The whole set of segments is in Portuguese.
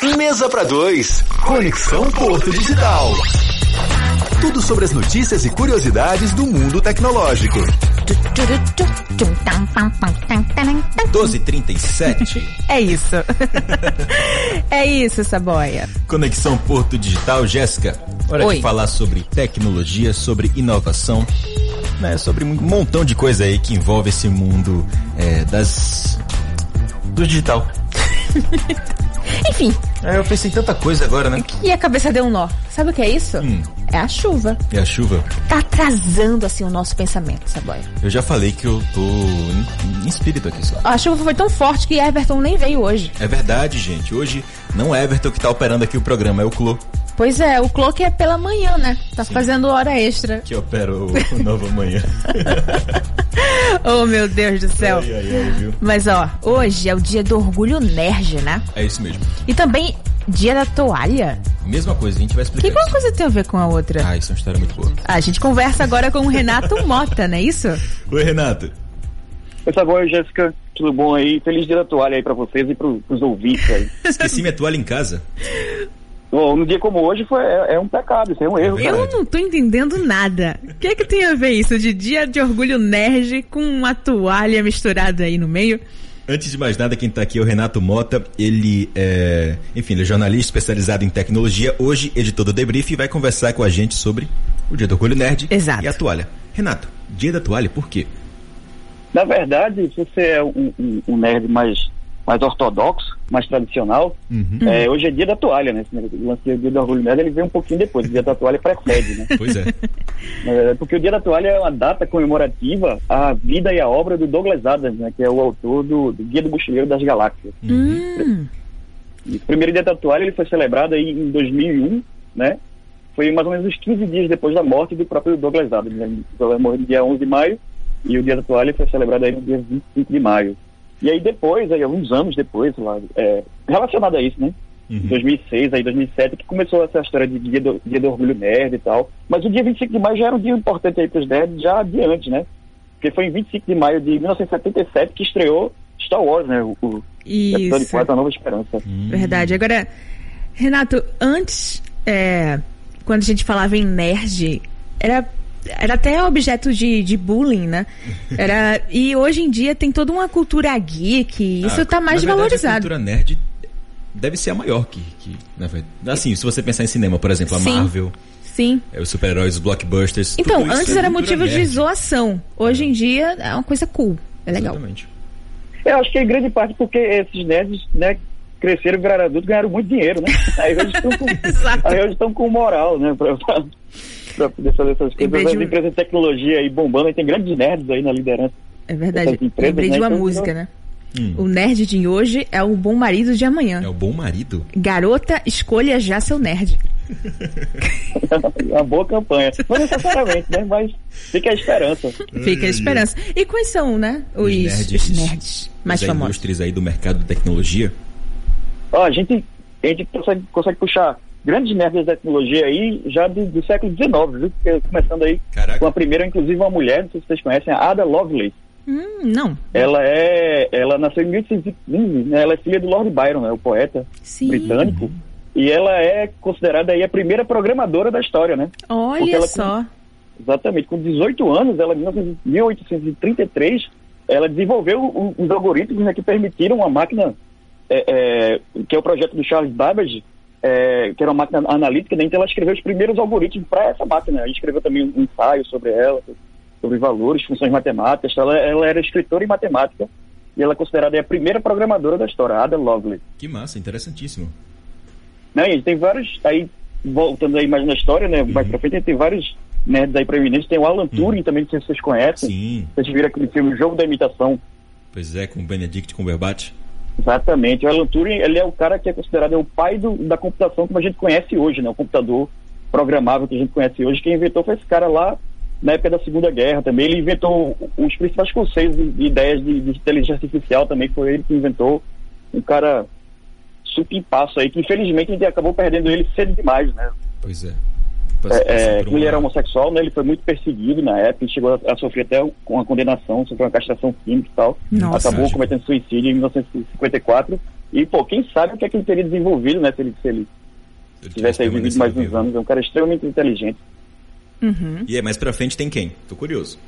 Mesa para dois. Conexão Porto Digital. Tudo sobre as notícias e curiosidades do mundo tecnológico. 1237. É isso. é isso, Saboia. Conexão Porto Digital, Jéssica. Hora Oi. de falar sobre tecnologia, sobre inovação, né? Sobre um montão de coisa aí que envolve esse mundo é, das do digital. Enfim, É, eu pensei em tanta coisa agora, né? e a cabeça deu um nó. Sabe o que é isso? Hum. É a chuva. E a chuva? Tá atrasando assim o nosso pensamento, Saboia. Eu já falei que eu tô em, em espírito aqui só. A chuva foi tão forte que Everton nem veio hoje. É verdade, gente. Hoje não é Everton que tá operando aqui o programa, é o Clô Pois é, o Cloque é pela manhã, né? Tá fazendo hora extra. que opera o, o Nova Manhã. Oh, meu Deus do céu. Ai, ai, ai, viu? Mas ó, hoje é o dia do orgulho nerd, né? É isso mesmo. E também dia da toalha. Mesma coisa, a gente vai Que explicar uma isso. coisa tem a ver com a outra? Ah, isso é uma história muito boa. A gente conversa agora com o Renato Mota, não é isso? Oi, Renato. Oi, Saboia, Jéssica, tudo bom aí? Feliz dia da toalha aí pra vocês e pro, pros ouvintes aí. Esqueci minha toalha em casa. Bom, num dia como hoje foi, é, é um pecado, isso é um erro. É cara. Eu não tô entendendo nada. O que é que tem a ver isso de dia de orgulho nerd com uma toalha misturada aí no meio? Antes de mais nada, quem tá aqui é o Renato Mota. Ele é, enfim, ele é jornalista especializado em tecnologia, hoje editor do Debrief e vai conversar com a gente sobre o Dia do Orgulho Nerd Exato. e a toalha. Renato, Dia da Toalha, por quê? Na verdade, se você é um, um- um nerd mais, mais ortodoxo, mais tradicional, Uhum. é, hoje é dia da toalha, né? O lance do dia do orgulho nerd, ele vem um pouquinho depois, o dia da toalha precede, né? Pois é. É, porque o dia da toalha é uma data comemorativa à vida e à obra do Douglas Adams, né? Que é o autor do, do Guia do Mochileiro das Galáxias. Hum, E o primeiro dia da toalha ele foi celebrado aí em 2001, né? Foi mais ou menos uns 15 dias depois da morte do próprio Douglas Adams. Né? Ele morreu no dia 11 de maio e o dia da toalha foi celebrado aí no dia 25 de maio. E aí depois, aí alguns anos depois, lá, é, relacionado a isso, né? Uhum. 2006, aí 2007, que começou essa história de dia do, dia do orgulho nerd e tal. Mas o dia 25 de maio já era um dia importante aí para os nerds já adiante, né? Porque foi em 25 de maio de 1977 que estreou Star Wars, né? O, o episódio isso. 4, A Nova Esperança. Verdade. Agora, Renato, antes, é, quando a gente falava em nerd, era, era até objeto de, de bullying, né? Era, e hoje em dia tem toda uma cultura geek, isso Ah, tá mais na verdade, A valorizado. cultura nerd deve ser a maior que, que na verdade. Assim, se você pensar em cinema, por exemplo, a Sim. Marvel, Sim. é, os super-heróis, os blockbusters. Então, tudo isso antes é era motivo de nerd. zoação. Hoje em dia é uma coisa cool. É legal. Exatamente. Eu acho que em grande parte porque esses nerds, né, cresceram, viraram adultos, ganharam muito dinheiro, né? Aí eles estão com, Exato. aí eles estão com moral, né, pra, pra, pra poder fazer essas coisas. As de- empresas de tecnologia aí bombando, aí tem grandes nerds aí na liderança. É verdade. Empresas, Lembrei de né, uma então, música, né? Hum. O nerd de hoje é o bom marido de amanhã. É o bom marido. Garota, escolha já seu nerd. É uma boa campanha. Não necessariamente, né? Mas fica a esperança. Fica a esperança. E quais são, né? Os, os nerds, mais os famosos. ilustres aí do mercado de tecnologia. Ó, a gente, a gente consegue, consegue puxar grandes nerds da tecnologia aí já do, do século XIX, viu? Começando aí Caraca. com a primeira, inclusive, uma mulher, não sei se vocês conhecem, a Ada Lovelace. Hum, não. Ela é, ela nasceu em 1815, né? Ela é filha do Lord Byron, né? O poeta Sim. britânico. E ela é considerada aí a primeira programadora da história, né? Olha ela- só. Exatamente. Com 18 anos, ela em 1833, ela desenvolveu um- uns algoritmos né, que permitiram uma máquina, é, é, que é o projeto do Charles Babbage, é, que era uma máquina analítica, né? então ela escreveu os primeiros algoritmos para essa máquina. Ela escreveu também um ensaio sobre ela, sobre valores, funções matemáticas. Ela, ela era escritora em matemática e ela é considerada a primeira programadora da história, Ada Lovelace. Que massa, interessantíssimo. Né? E a gente tem vários, aí, voltando aí mais na história, né? Mais pra frente, a gente tem vários nerds aí proeminentes. Tem o Alan Turing também, não sei se vocês conhecem. Sim, Vocês viram aquele filme O Jogo da Imitação. pois é, com o Benedict Cumberbatch. Exatamente. O Alan Turing, ele é o cara que é considerado o pai do- da computação como a gente conhece hoje, né? O computador programável que a gente conhece hoje. Quem inventou foi esse cara lá na época da Segunda Guerra também. Ele inventou os principais conceitos e ideias de, de inteligência artificial também. Foi ele que inventou. Um cara super passo aí, que infelizmente a gente acabou perdendo ele cedo demais, né? Pois é. É, é. Ele era homossexual, né? Ele foi muito perseguido na época, e chegou a, a, sofrer até com uma condenação, sofreu uma castração química e tal. Nossa. Acabou cometendo suicídio em 1954. E, pô, quem sabe o que é que ele teria desenvolvido, né? Se ele, se ele, ele tivesse aí vivido mais uns anos. É um cara extremamente inteligente. Uhum. E aí, mais pra frente tem quem? Tô curioso.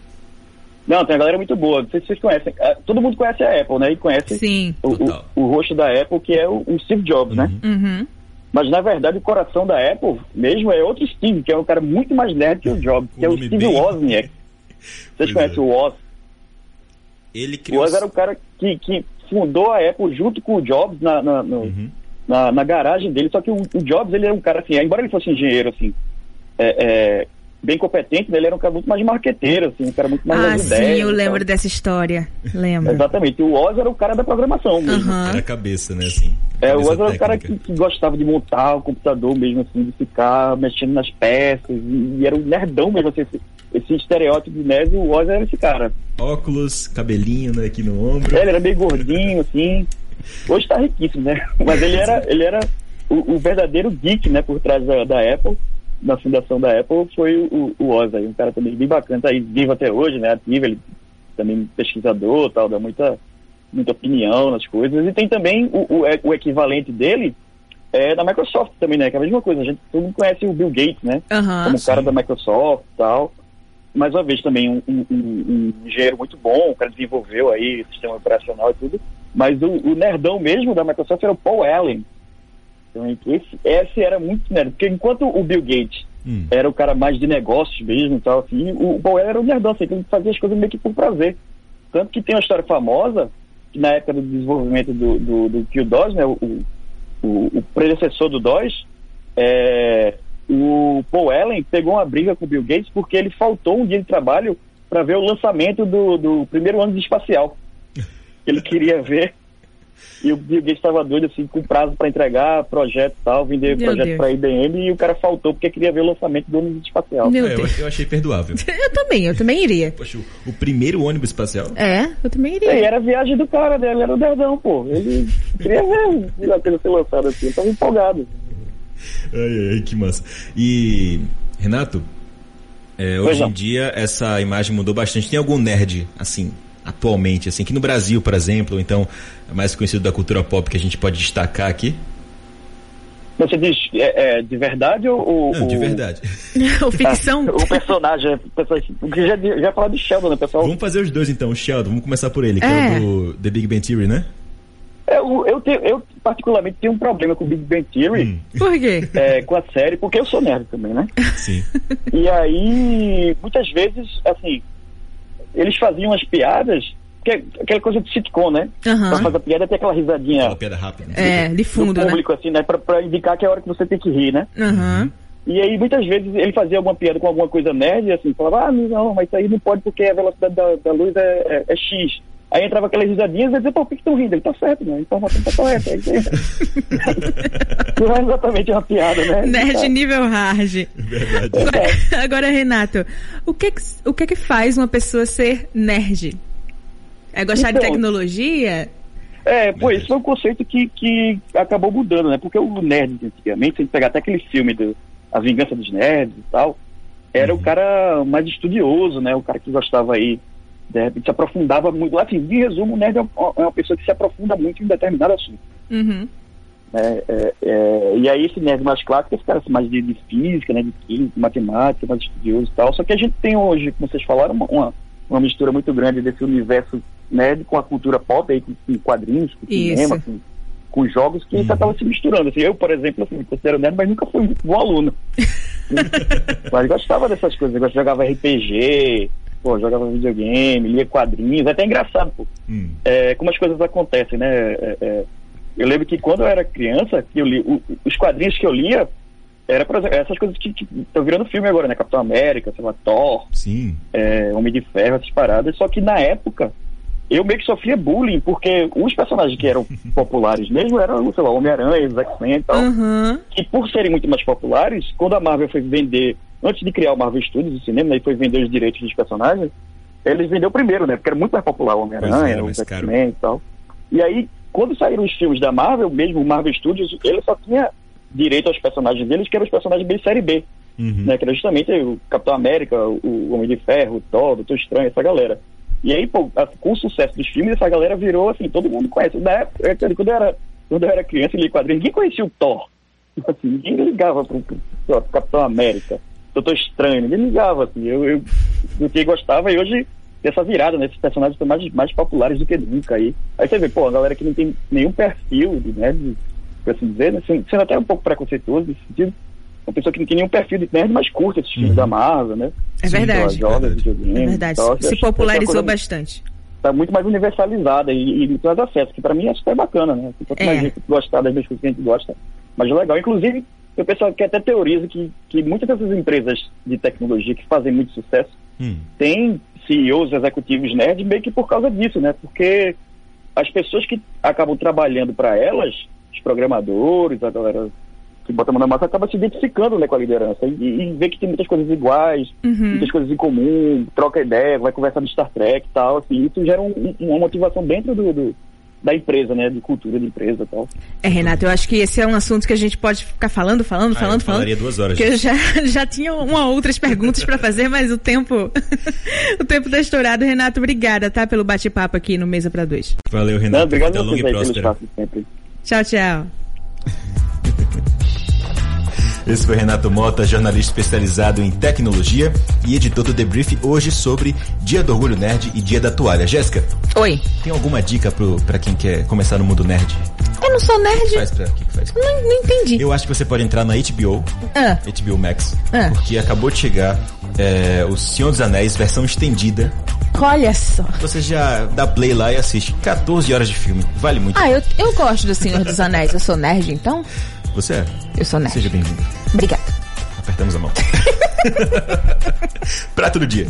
Não, tem uma galera muito boa. Não sei se vocês conhecem. Ah, todo mundo conhece a Apple, né? E conhece Sim. O, o, o, rosto da Apple, que é o, o Steve Jobs, né? uhum. né? Uhum. Mas na verdade o coração da Apple mesmo é outro Steve, que é um cara muito mais nerd que o Jobs, que é o Steve bem... Wozniak. Vocês conhecem é. o Woz? Ele criou... O Woz era o cara que, que fundou a Apple junto com o Jobs na, na, no, uhum. na, na, garagem dele, só que o, o, Jobs ele é um cara assim, embora ele fosse engenheiro assim, é, é, bem competente, né? ele era um cara muito mais marqueteiro, assim, um cara muito mais Ah, sim, ideias, eu lembro dessa história. Lembro. Exatamente. O Oz era o cara da programação mesmo. Era a cabeça, né, assim. É, o Oz era o cara que, que, gostava de montar o computador mesmo, assim, de ficar mexendo nas peças, e, e era um nerdão mesmo, assim, esse, esse estereótipo de nerd, o Oz era esse cara. Óculos, cabelinho né, aqui no ombro. É, ele era meio gordinho, assim. Hoje tá riquíssimo, né? Mas ele era, ele era o, o verdadeiro geek, né, por trás da, da Apple na fundação da Apple foi o, o Oz, aí, um cara também bem bacana, tá aí vivo até hoje, né, ativo, ele também pesquisador, tal, dá muita, muita opinião nas coisas, e tem também o, o, o equivalente dele é da Microsoft também, né, que é a mesma coisa, a gente todo mundo conhece o Bill Gates, né, uhum, como sim. cara da Microsoft tal, mais uma vez também um, um, um, engenheiro muito bom, o cara desenvolveu aí sistema operacional e tudo, mas o, o nerdão mesmo da Microsoft era o Paul Allen, esse, esse era muito nerd, porque enquanto o Bill Gates hum. era o cara mais de negócios mesmo e tal, assim, o Paul era o nerdão, assim, ele fazia as coisas meio que por prazer. Tanto que tem uma história famosa, que na época do desenvolvimento do, do, do Q-DOS, né, o, o, o, predecessor do DOS, é, o Paul Allen pegou uma briga com o Bill Gates porque ele faltou um dia de trabalho para ver o lançamento do, do primeiro ano de espacial. Ele queria ver e o Bill Gates estava doido, assim, com prazo para entregar projeto e tal, vender Meu projeto para a IBM e o cara faltou porque queria ver o lançamento do ônibus espacial. Meu é, Deus. Eu, eu, achei perdoável. eu também, eu também iria. Poxa, o, o, primeiro ônibus espacial? É, eu também iria. É, era a viagem do cara dele, era o Derdão, pô. Ele queria ver a coisa ser lançada assim, eu tava empolgado. Ai, ai, que massa. E, Renato, é, hoje em dia essa imagem mudou bastante. Tem algum nerd, assim, atualmente, assim, que no Brasil, por exemplo, ou então é mais conhecido da cultura pop que a gente pode destacar aqui? Você diz é, é de verdade ou. Não, de verdade. o ficção? o personagem. Porque já, já falar de Sheldon, né, pessoal? Vamos fazer os dois então, o Sheldon. Vamos começar por ele, que é, é do The Big Bang Theory, né? Eu, eu, tenho, eu, particularmente, tenho um problema com o Big Bang Theory. Hum. Por quê? É, com a série, porque eu sou nerd também, né? Sim. E aí, muitas vezes, assim, eles faziam as piadas que é aquela coisa de sitcom, né? Uhum. Pra fazer a piada tem aquela risadinha. Aquela piada rápida. Né? É, de fundo, do público, né? assim, né? Pra, pra, indicar que é a hora que você tem que rir, né? Uhum. E aí, muitas vezes, ele fazia alguma piada com alguma coisa nerd, assim, falava, ah, não, mas isso aí não pode porque a velocidade da, da luz é, é, é X. Aí entrava aquelas risadinhas e dizia, pô, por que estão rindo? Ele tá certo, né? A informação tá correta. É não é exatamente uma piada, né? Nerd nível hard. Verdade. Agora, agora, Renato, o que, que, o que que faz uma pessoa ser nerd? É gostar então, de tecnologia? É, pô, esse foi um conceito que, que acabou mudando, né? Porque o nerd, antigamente, se a gente pegar até aquele filme do A Vingança dos Nerds e tal, era uhum. o cara mais estudioso, né? O cara que gostava aí de repente se aprofundava muito. Assim, de resumo, o nerd é, é uma pessoa que se aprofunda muito em determinado assunto. Uhum. É, é, é, e aí esse nerd mais clássico, esse cara mais de, de, física, né, de química, de matemática, mais estudioso e tal. Só que a gente tem hoje, como vocês falaram, uma, uma, uma mistura muito grande desse universo nerd com a cultura pop, aí, com, com quadrinhos, com Isso. cinema, com, com, jogos, que uhum. estava se misturando. Assim, eu, por exemplo, assim, me considero nerd, mas nunca fui muito bom aluno. mas gostava dessas coisas, eu jogava RPG, pô, jogava videogame, lia quadrinhos, é até engraçado, pô. Hum. É, como as coisas acontecem, né? É, é, eu lembro que quando eu era criança, eu li, o, os quadrinhos que eu lia era pra, essas coisas que estão virando filme agora, né? Capitão América, sei lá, Thor, Sim. É, Homem de Ferro, essas paradas. Só que na época, eu meio que sofria bullying, porque os personagens que eram populares mesmo eram, sei lá, Homem-Aranha, X-Men e tal. Uhum. Que por serem muito mais populares, quando a Marvel foi vender antes de criar o Marvel Studios, o cinema, e foi vender os direitos dos personagens, eles venderam primeiro, né? Porque era muito mais popular o Homem-Aranha, o X-Men e tal. E aí, quando saíram os filmes da Marvel, mesmo o Marvel Studios, ele só tinha direito aos personagens deles, que eram os personagens bem série B. uhum. né? Que era justamente o Capitão América, o Homem de Ferro, o Thor, o Doutor Estranho, essa galera. E aí, pô, com o sucesso dos filmes, essa galera virou assim, todo mundo conhece. Na época, quando eu era, quando eu era criança e li quadrinhos, ninguém conhecia o Thor. Tipo assim, ninguém ligava pro, pro, pro Capitão América, Doutor Estranho, ninguém ligava, assim. Eu, eu, eu gostava e hoje essa virada, né? Esses personagens estão mais, mais populares do que nunca aí. Aí você vê, pô, a galera que não tem nenhum perfil, né? Por assim dizer, né? Sendo até um pouco preconceituoso nesse sentido, uma pessoa que não tem nenhum perfil de nerd, mas curta esses filmes uhum. da Marvel, né? É verdade. Joga, é verdade. É verdade. Tal, Se popularizou bastante. Está muito mais universalizada e, e mais acesso, que para mim é super bacana, né? Quanto mais é. gente gostar das mesmas coisas que a gente gosta, mais legal. Inclusive, o pessoal que até teoriza que, que muitas dessas empresas de tecnologia que fazem muito sucesso hum. têm CEOs executivos nerds meio que por causa disso, né? Porque as pessoas que acabam trabalhando para elas, os programadores, a galera que bota a mão na massa, acaba se identificando né, com a liderança e, e vê que tem muitas coisas iguais, uhum. muitas coisas em comum, troca ideia, vai conversar de Star Trek e tal, assim, isso gera um, uma motivação dentro do, do da empresa, né? De cultura de empresa e tal. É, Renato, eu acho que esse é um assunto que a gente pode ficar falando, falando, ah, falando, eu falando. duas horas. Que eu já, já tinha uma ou outras perguntas para fazer, mas o tempo o tempo tá estourado. Renato, obrigada, tá? Pelo bate-papo aqui no Mesa para Dois. Valeu, Renato. Não, obrigado a vocês Tchau, tchau. Esse foi Renato Mota, jornalista especializado em tecnologia e editor do Debrief hoje sobre Dia do Orgulho Nerd e Dia da Toalha. Jéssica. Oi. Tem alguma dica para quem quer começar no mundo nerd? Eu não sou nerd. O que faz pra, que faz? Não, não entendi. Eu acho que você pode entrar na HBO, ah. HBO Max, ah. porque acabou de chegar é, O Senhor dos Anéis, versão estendida. Olha só. Você já dá play lá e assiste 14 horas de filme. Vale muito. Ah, eu, eu gosto do Senhor dos Anéis. Eu sou nerd, então? Você é? Eu sou nerd. Seja bem-vindo. Obrigada. Apertamos a mão. Prato do dia.